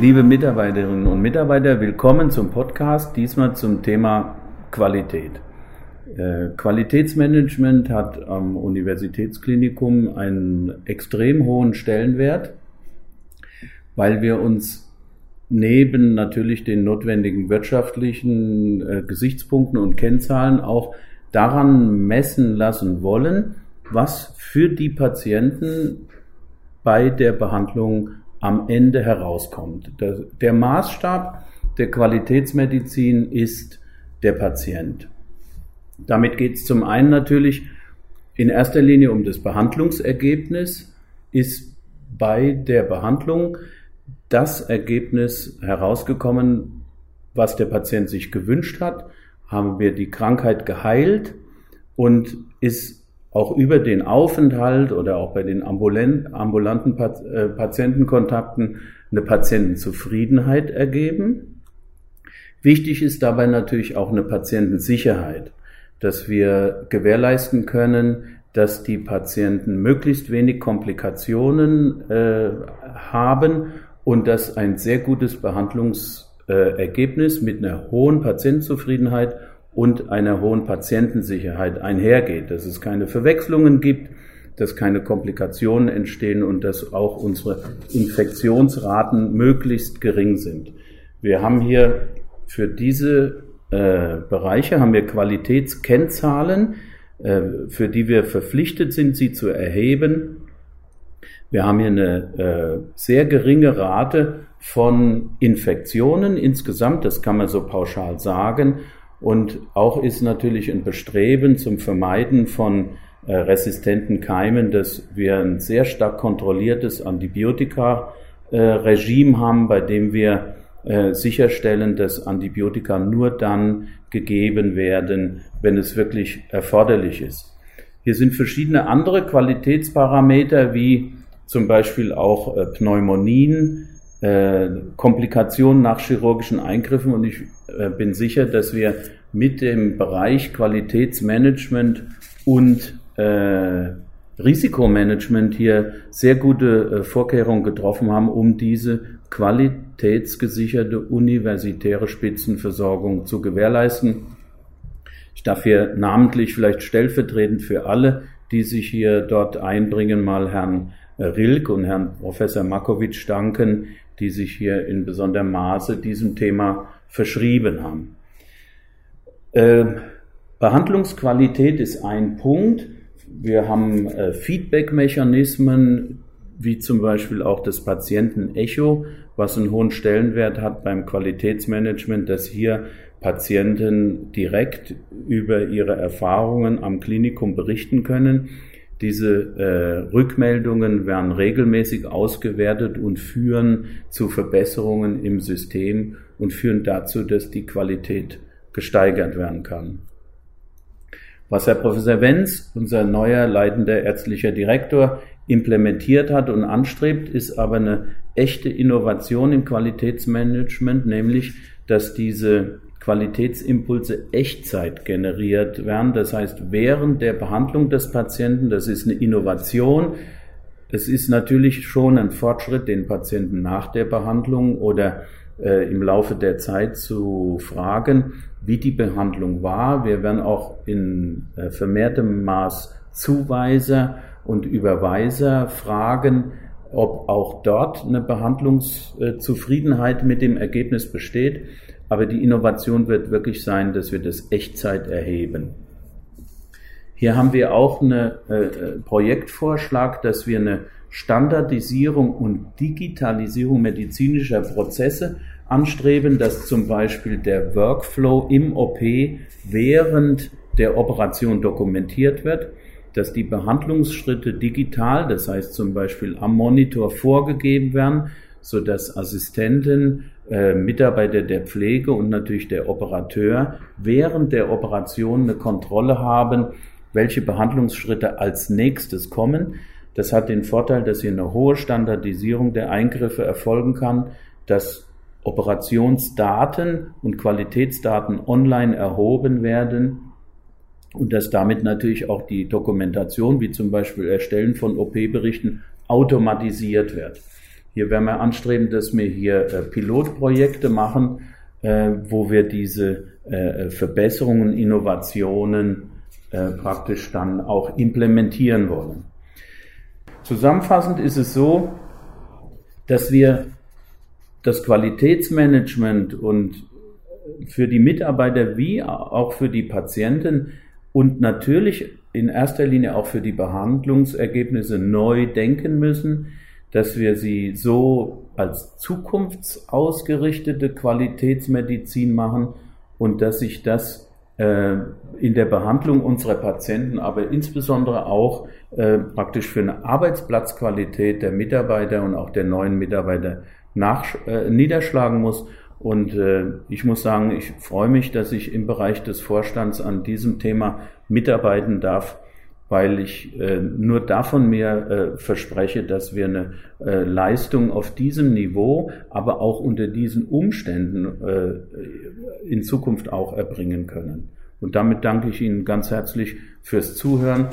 Liebe Mitarbeiterinnen und Mitarbeiter, willkommen zum Podcast, diesmal zum Thema Qualität. Äh, Qualitätsmanagement hat am Universitätsklinikum einen extrem hohen Stellenwert, weil wir uns neben natürlich den notwendigen wirtschaftlichen äh, Gesichtspunkten und Kennzahlen auch daran messen lassen wollen, was für die Patienten bei der Behandlung am Ende herauskommt. Der, Maßstab der Qualitätsmedizin ist der Patient. Damit geht es zum einen natürlich in erster Linie um das Behandlungsergebnis. Ist bei der Behandlung das Ergebnis herausgekommen, was der Patient sich gewünscht hat? Haben wir die Krankheit geheilt und ist auch über den Aufenthalt oder auch bei den ambulanten äh, Patientenkontakten eine Patientenzufriedenheit ergeben. Wichtig ist dabei natürlich auch eine Patientensicherheit, dass wir gewährleisten können, dass die Patienten möglichst wenig Komplikationen äh, haben und dass ein sehr gutes Behandlungsergebnis mit einer hohen Patientenzufriedenheit und einer hohen Patientensicherheit einhergeht, dass es keine Verwechslungen gibt, dass keine Komplikationen entstehen und dass auch unsere Infektionsraten möglichst gering sind. Wir haben hier für diese äh, Bereiche haben wir Qualitätskennzahlen, äh, für die wir verpflichtet sind, sie zu erheben. Wir haben hier eine äh, sehr geringe Rate von Infektionen insgesamt, das kann man so pauschal sagen, und auch ist natürlich ein Bestreben zum Vermeiden von äh, resistenten Keimen, dass wir ein sehr stark kontrolliertes Antibiotika-Regime äh, haben, bei dem wir äh, sicherstellen, dass Antibiotika nur dann gegeben werden, wenn es wirklich erforderlich ist. Hier sind verschiedene andere Qualitätsparameter wie zum Beispiel auch äh, Pneumonien, äh, Komplikationen nach chirurgischen Eingriffen und ich äh, bin sicher, dass wir mit dem Bereich Qualitätsmanagement und äh, Risikomanagement hier sehr gute äh, Vorkehrungen getroffen haben, um diese qualitätsgesicherte universitäre Spitzenversorgung zu gewährleisten. Ich darf hier namentlich vielleicht stellvertretend für alle, die sich hier dort einbringen, mal Herrn Rilk und Herrn Professor Makowitsch danken, die sich hier in besonderem Maße diesem Thema verschrieben haben. Äh, Behandlungsqualität ist ein Punkt. Wir haben äh, Feedback-Mechanismen, wie zum Beispiel auch das Patienten-Echo, was einen hohen Stellenwert hat beim Qualitätsmanagement, dass hier Patienten direkt über ihre Erfahrungen am Klinikum berichten können. Diese äh, Rückmeldungen werden regelmäßig ausgewertet und führen zu Verbesserungen im System und führen dazu, dass die Qualität gesteigert werden kann. Was Herr Professor Wenz, unser neuer leitender ärztlicher Direktor, implementiert hat und anstrebt, ist aber eine echte Innovation im Qualitätsmanagement, nämlich, dass diese Qualitätsimpulse Echtzeit generiert werden. Das heißt, während der Behandlung des Patienten, das ist eine Innovation. Es ist natürlich schon ein Fortschritt, den Patienten nach der Behandlung oder äh, im Laufe der Zeit zu fragen, wie die Behandlung war. Wir werden auch in äh, vermehrtem Maß Zuweiser und Überweiser fragen, ob auch dort eine Behandlungszufriedenheit mit dem Ergebnis besteht. Aber die Innovation wird wirklich sein, dass wir das Echtzeit erheben. Hier haben wir auch einen äh, Projektvorschlag, dass wir eine Standardisierung und Digitalisierung medizinischer Prozesse anstreben, dass zum Beispiel der Workflow im OP während der Operation dokumentiert wird, dass die Behandlungsschritte digital, das heißt zum Beispiel am Monitor vorgegeben werden, so dass Assistenten äh, Mitarbeiter der Pflege und natürlich der Operateur während der Operation eine Kontrolle haben, welche Behandlungsschritte als nächstes kommen. Das hat den Vorteil, dass hier eine hohe Standardisierung der Eingriffe erfolgen kann, dass Operationsdaten und Qualitätsdaten online erhoben werden und dass damit natürlich auch die Dokumentation, wie zum Beispiel Erstellen von OP-Berichten, automatisiert wird. Hier werden wir anstreben, dass wir hier äh, Pilotprojekte machen, äh, wo wir diese äh, Verbesserungen, Innovationen äh, praktisch dann auch implementieren wollen. Zusammenfassend ist es so, dass wir das Qualitätsmanagement und für die Mitarbeiter wie auch für die Patienten und natürlich in erster Linie auch für die Behandlungsergebnisse neu denken müssen, dass wir sie so als zukunftsausgerichtete Qualitätsmedizin machen und dass sich das in der Behandlung unserer Patienten, aber insbesondere auch äh, praktisch für eine Arbeitsplatzqualität der Mitarbeiter und auch der neuen Mitarbeiter nach, äh, niederschlagen muss. Und äh, ich muss sagen, ich freue mich, dass ich im Bereich des Vorstands an diesem Thema mitarbeiten darf, weil ich äh, nur davon mir äh, verspreche, dass wir eine äh, Leistung auf diesem Niveau, aber auch unter diesen Umständen äh, in Zukunft auch erbringen können. Und damit danke ich Ihnen ganz herzlich fürs Zuhören.